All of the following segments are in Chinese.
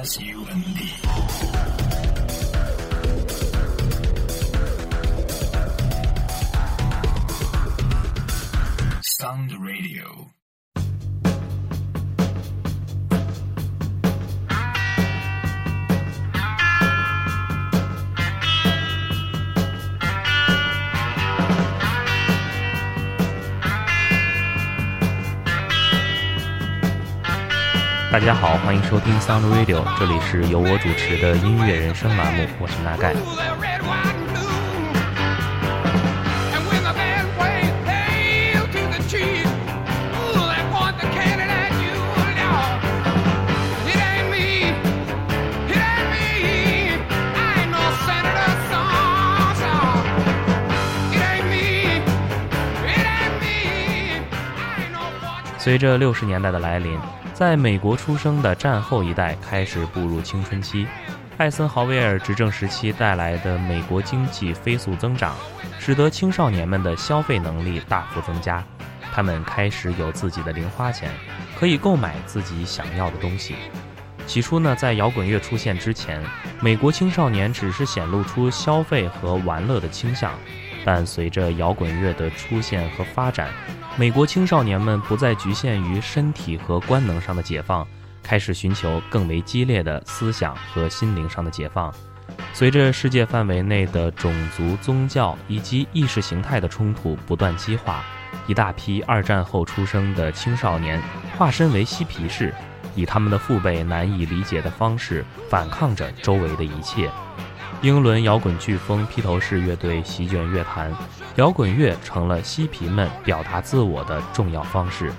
as human beings. Sound Radio. 大家好，欢迎收听 Sound Radio，这里是由我主持的音乐人生栏目，我是大盖。随着六十年代的来临，在美国出生的战后一代开始步入青春期。艾森豪威尔执政时期带来的美国经济飞速增长，使得青少年们的消费能力大幅增加。他们开始有自己的零花钱，可以购买自己想要的东西。起初呢，在摇滚乐出现之前，美国青少年只是显露出消费和玩乐的倾向。但随着摇滚乐的出现和发展，美国青少年们不再局限于身体和官能上的解放，开始寻求更为激烈的思想和心灵上的解放。随着世界范围内的种族、宗教以及意识形态的冲突不断激化，一大批二战后出生的青少年化身为嬉皮士，以他们的父辈难以理解的方式反抗着周围的一切。英伦摇滚飓风披头士乐队席卷乐坛，摇滚乐成了嬉皮们表达自我的重要方式。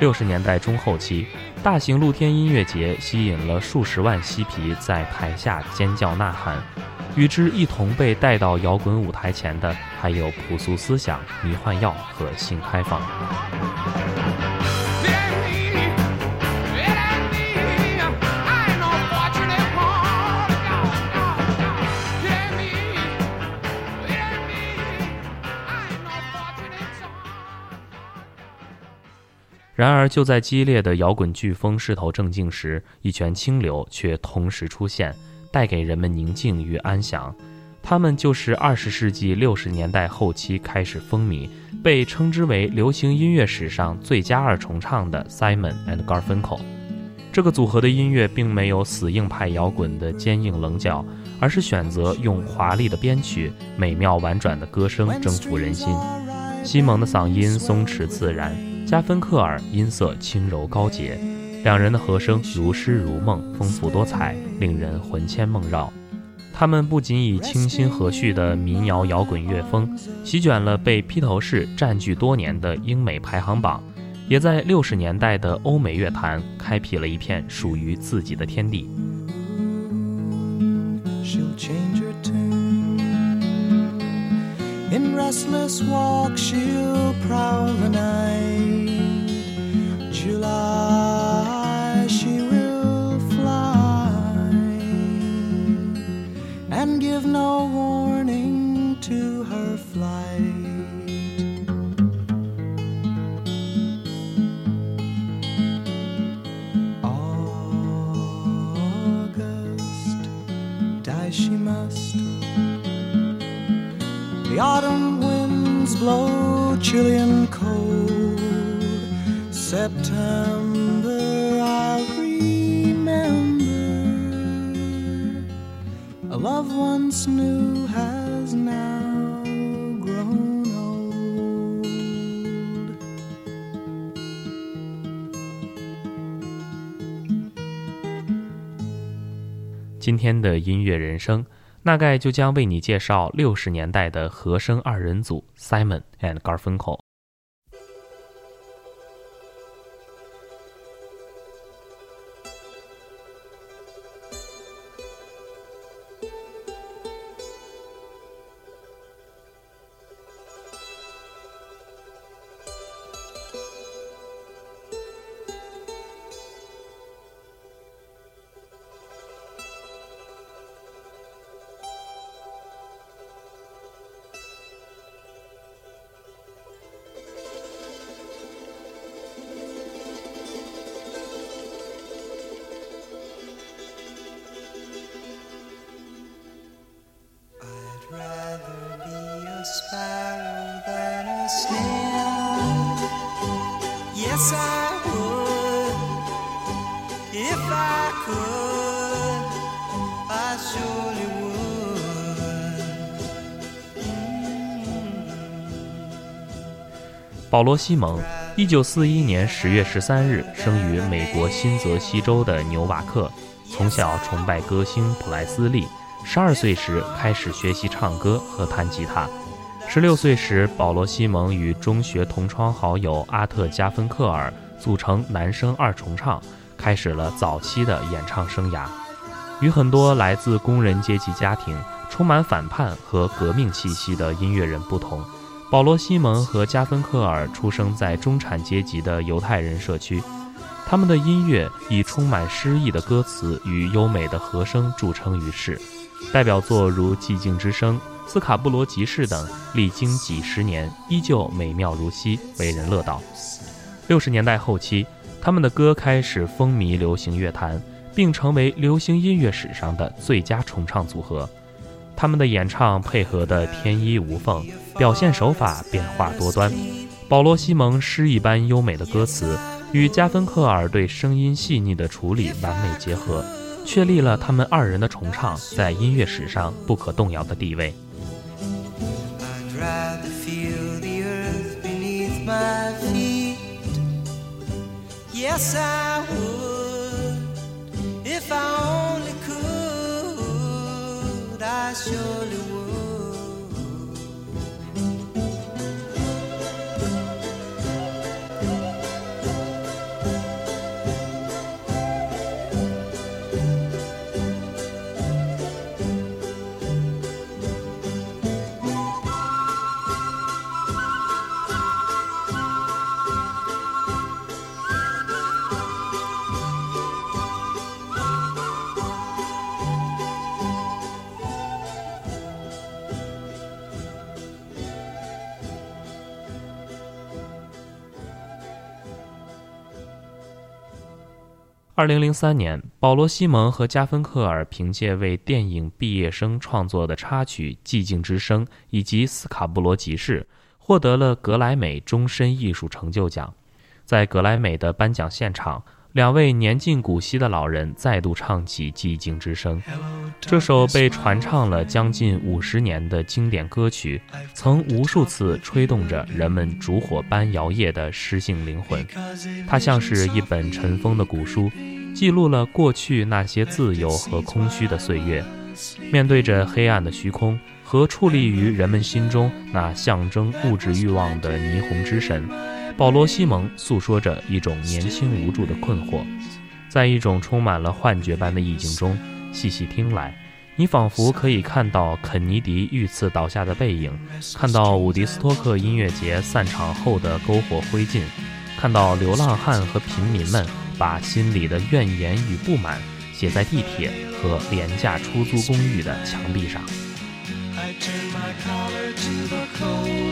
六十年代中后期，大型露天音乐节吸引了数十万嬉皮在台下尖叫呐喊，与之一同被带到摇滚舞台前的，还有朴素思想、迷幻药和性开放。然而，就在激烈的摇滚飓风势头正劲时，一泉清流却同时出现，带给人们宁静与安详。他们就是二十世纪六十年代后期开始风靡，被称之为流行音乐史上最佳二重唱的 Simon and Garfunkel。这个组合的音乐并没有死硬派摇滚的坚硬棱角，而是选择用华丽的编曲、美妙婉转的歌声征服人心。西蒙的嗓音松弛自然。加芬克尔音色轻柔高洁，两人的和声如诗如梦，丰富多彩，令人魂牵梦绕。他们不仅以清新和煦的民谣摇滚乐风席卷了被披头士占据多年的英美排行榜，也在六十年代的欧美乐坛开辟了一片属于自己的天地。In restless walk, she'll prowl the night. She will fly and give no warning to her flight. August, die she must the autumn winds blow chilly and. September, I'll remember. A love once new has now grown old. 今天的音乐人生。大概就将为你介绍六十年代的和声二人组 Simon and Garfunkel。保罗·西蒙，一九四一年十月十三日生于美国新泽西州的纽瓦克，从小崇拜歌星普莱斯利。十二岁时开始学习唱歌和弹吉他。十六岁时，保罗·西蒙与中学同窗好友阿特·加芬克尔组成男声二重唱，开始了早期的演唱生涯。与很多来自工人阶级家庭、充满反叛和革命气息的音乐人不同，保罗·西蒙和加芬克尔出生在中产阶级的犹太人社区。他们的音乐以充满诗意的歌词与优美的和声著称于世。代表作如《寂静之声》《斯卡布罗集市》等，历经几十年依旧美妙如昔，为人乐道。六十年代后期，他们的歌开始风靡流行乐坛，并成为流行音乐史上的最佳重唱组合。他们的演唱配合得天衣无缝，表现手法变化多端。保罗·西蒙诗一般优美的歌词与加芬克尔对声音细腻的处理完美结合。确立了他们二人的重唱在音乐史上不可动摇的地位。Yes, I would. If I only could, I surely would. 二零零三年，保罗·西蒙和加芬克尔凭借为电影《毕业生》创作的插曲《寂静之声》以及《斯卡布罗集市》，获得了格莱美终身艺术成就奖。在格莱美的颁奖现场，两位年近古稀的老人再度唱起《寂静之声》。这首被传唱了将近五十年的经典歌曲，曾无数次吹动着人们烛火般摇曳的诗性灵魂。它像是一本尘封的古书，记录了过去那些自由和空虚的岁月。面对着黑暗的虚空和矗立于人们心中那象征物质欲望的霓虹之神，保罗·西蒙诉说着一种年轻无助的困惑。在一种充满了幻觉般的意境中，细细听来，你仿佛可以看到肯尼迪遇刺倒下的背影，看到伍迪斯托克音乐节散场后的篝火灰烬，看到流浪汉和平民们把心里的怨言与不满写在地铁和廉价出租公寓的墙壁上。I turn my collar to the cold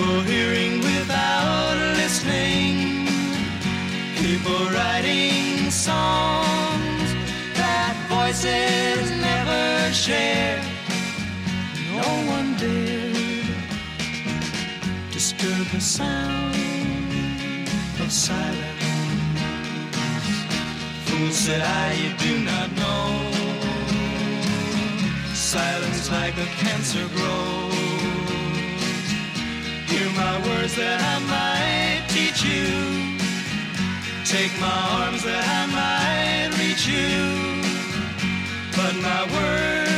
People hearing without listening. People writing songs that voices never share. No one dared disturb the sound of silence. Fool said I, you do not know silence like a cancer grows. My words that I might teach you. Take my arms that I might reach you. But my words,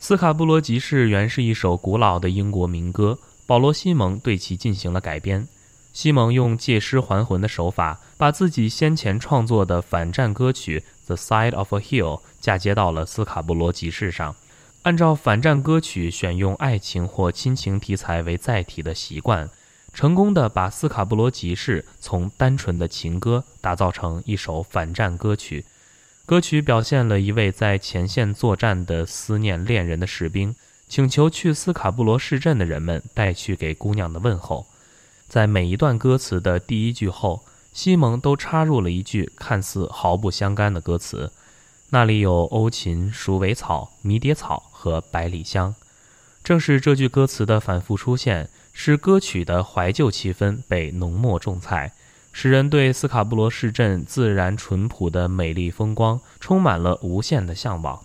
斯卡布罗集市原是一首古老的英国民歌，保罗·西蒙对其进行了改编。西蒙用借尸还魂的手法，把自己先前创作的反战歌曲《The Side of a Hill》嫁接到了斯卡布罗集市上。按照反战歌曲选用爱情或亲情题材为载体的习惯，成功的把斯卡布罗集市从单纯的情歌打造成一首反战歌曲。歌曲表现了一位在前线作战的思念恋人的士兵，请求去斯卡布罗市镇的人们带去给姑娘的问候。在每一段歌词的第一句后，西蒙都插入了一句看似毫不相干的歌词，那里有欧芹、鼠尾草、迷迭草和百里香。正是这句歌词的反复出现，使歌曲的怀旧气氛被浓墨重彩。使人对斯卡布罗市镇自然淳朴的美丽风光充满了无限的向往。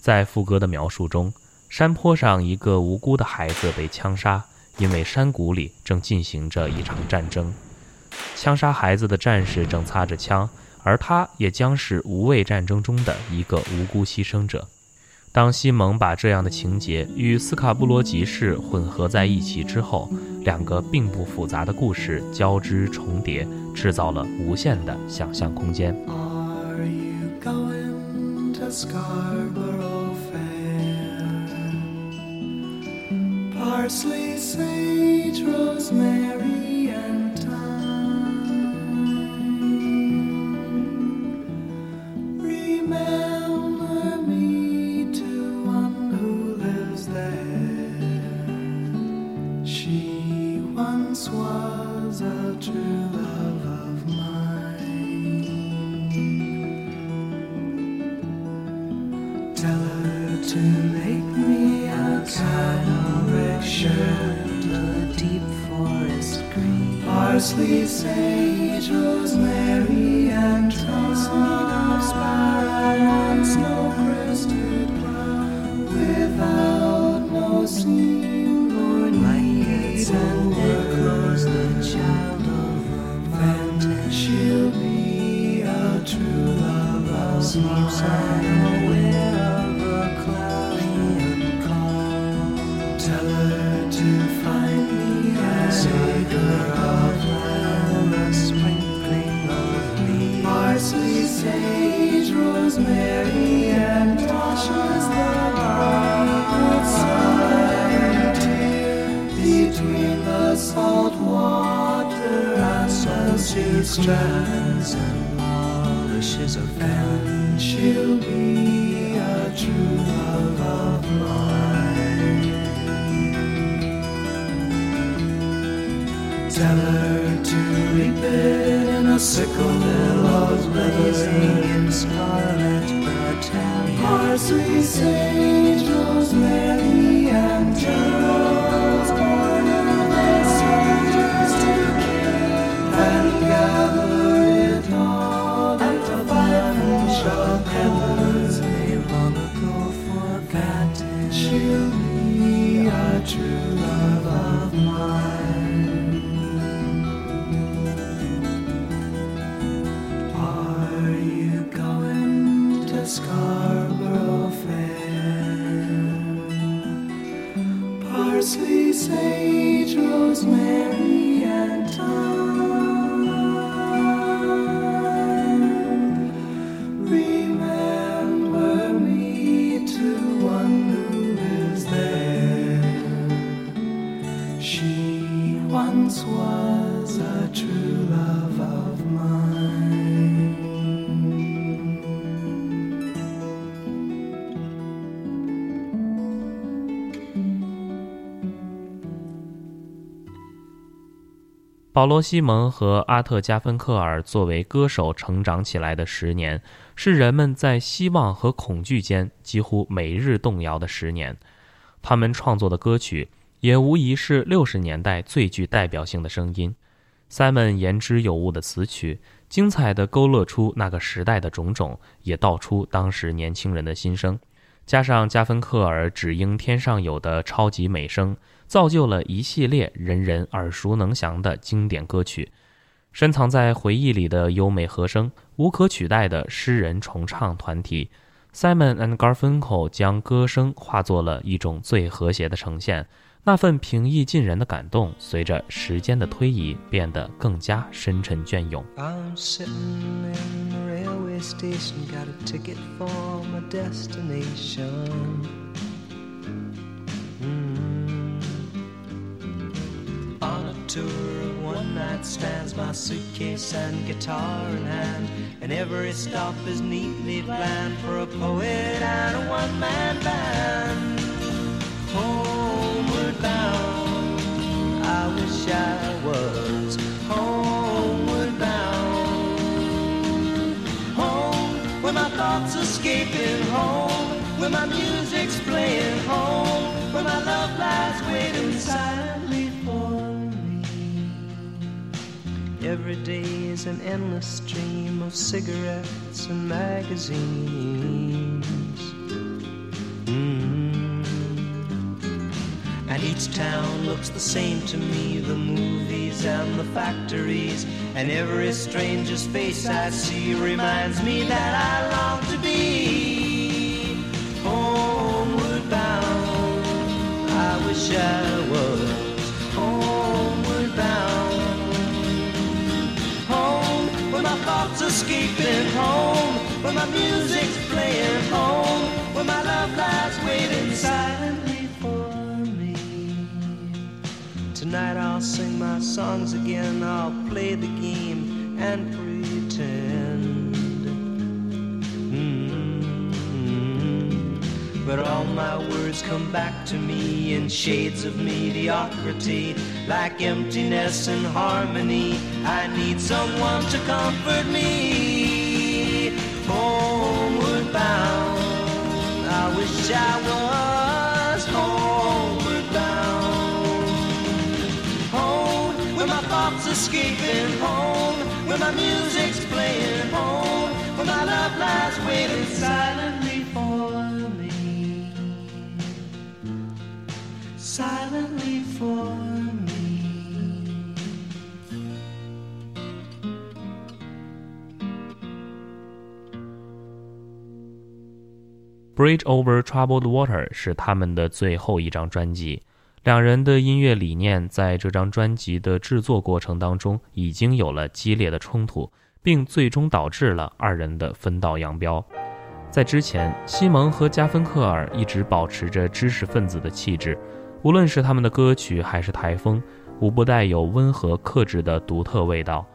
在副歌的描述中，山坡上一个无辜的孩子被枪杀，因为山谷里正进行着一场战争。枪杀孩子的战士正擦着枪，而他也将是无畏战争中的一个无辜牺牲者。当西蒙把这样的情节与斯卡布罗集市混合在一起之后，两个并不复杂的故事交织重叠，制造了无限的想象空间。parsley, child a She'll be a true love of mine. Strands and polishes of pen. She'll be a true love of mine. Tell her to reap it in a sickle billows blazing in scarlet battalion. Parsley, sage, rosemary, you. 保罗·西蒙和阿特·加芬克尔作为歌手成长起来的十年，是人们在希望和恐惧间几乎每日动摇的十年。他们创作的歌曲也无疑是六十年代最具代表性的声音。Simon 言之有物的词曲，精彩地勾勒出那个时代的种种，也道出当时年轻人的心声。加上加芬克尔只应天上有的超级美声，造就了一系列人人耳熟能详的经典歌曲。深藏在回忆里的优美和声，无可取代的诗人重唱团体 Simon and Garfunkel 将歌声化作了一种最和谐的呈现。那份平易近人的感动，随着时间的推移，变得更加深沉隽永。I'm sitting in the railway station i got a ticket for my destination on a tour of one night stands, my suitcase and guitar in hand, and every stop is neatly planned for a poet and a one man band. Oh. I wish I was homeward bound. Home, where my thoughts escaping home, where my music's playing home, where my love lies waiting silently for me. Every day is an endless stream of cigarettes and magazines. Mm. And each town looks the same to me the movies and the factories. And every stranger's face I see reminds me that I long to be homeward bound. I wish I was homeward bound. Home, where my thoughts escaping home, where my music's playing home, Tonight I'll sing my songs again, I'll play the game and pretend. Mm. But all my words come back to me in shades of mediocrity, like emptiness and harmony. I need someone to comfort me. Homeward bound, I wish I was Silently for me. Bridge Over Troubled Water 是他们的最后一张专辑。两人的音乐理念在这张专辑的制作过程当中已经有了激烈的冲突，并最终导致了二人的分道扬镳。在之前，西蒙和加芬克尔一直保持着知识分子的气质，无论是他们的歌曲还是台风，无不带有温和克制的独特味道。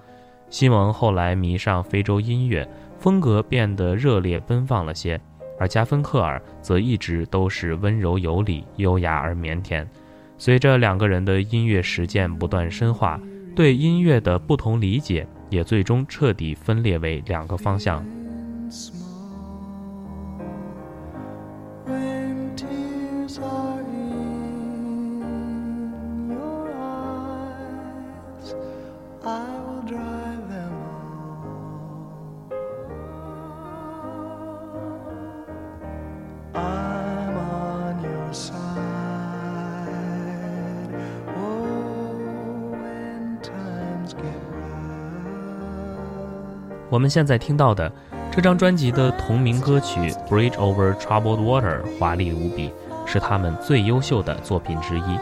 西蒙后来迷上非洲音乐，风格变得热烈奔放了些，而加芬克尔则一直都是温柔有礼、优雅而腼腆。随着两个人的音乐实践不断深化，对音乐的不同理解也最终彻底分裂为两个方向。我们现在听到的这张专辑的同名歌曲《Bridge Over Troubled Water》华丽无比，是他们最优秀的作品之一。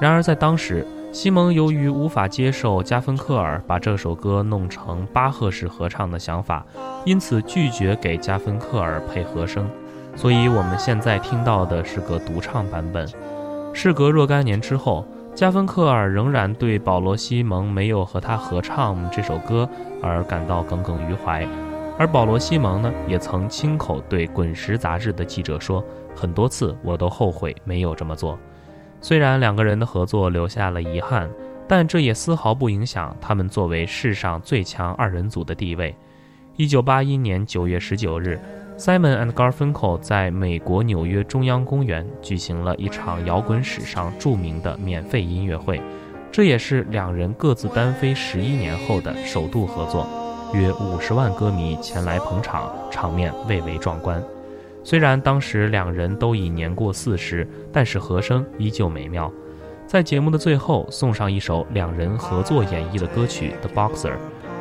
然而，在当时，西蒙由于无法接受加芬克尔把这首歌弄成巴赫式合唱的想法，因此拒绝给加芬克尔配和声。所以，我们现在听到的是个独唱版本。事隔若干年之后，加芬克尔仍然对保罗·西蒙没有和他合唱这首歌而感到耿耿于怀，而保罗·西蒙呢，也曾亲口对《滚石》杂志的记者说：“很多次我都后悔没有这么做。”虽然两个人的合作留下了遗憾，但这也丝毫不影响他们作为世上最强二人组的地位。一九八一年九月十九日，Simon and Garfunkel 在美国纽约中央公园举行了一场摇滚史上著名的免费音乐会，这也是两人各自单飞十一年后的首度合作。约五十万歌迷前来捧场，场面蔚为壮观。虽然当时两人都已年过四十，但是和声依旧美妙。在节目的最后，送上一首两人合作演绎的歌曲《The Boxer》。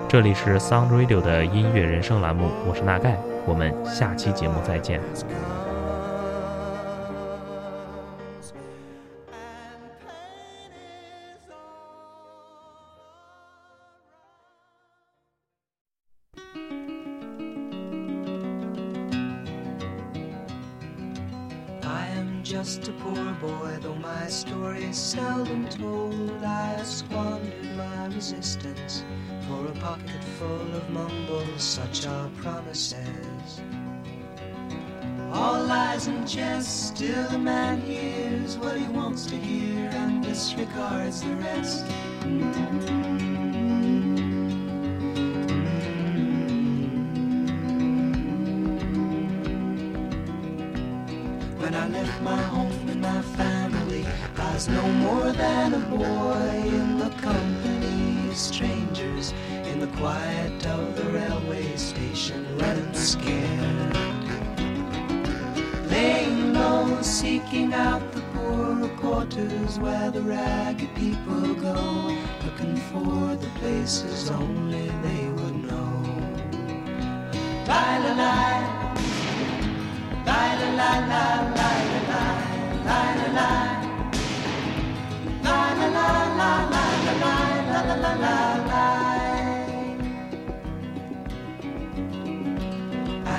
这里是 Sound Radio 的音乐人生栏目，我是纳盖，我们下期节目再见。just a poor boy, though my story is seldom told. I squandered my resistance pocket full of mumbles, such are promises. All lies and jest, still the man hears what he wants to hear and disregards the rest. When I left my home and my family, I was no more than a boy in the company of strangers the quiet of the railway station, running scared. Laying low, seeking out the poorer quarters where the ragged people go, looking for the places only they would know. La la la. La la la la la la la la la La la la la la la la la la la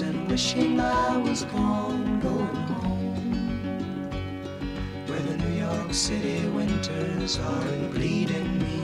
And wishing I was gone, going home. Where the New York City winters aren't bleeding me,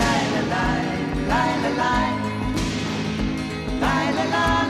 La la la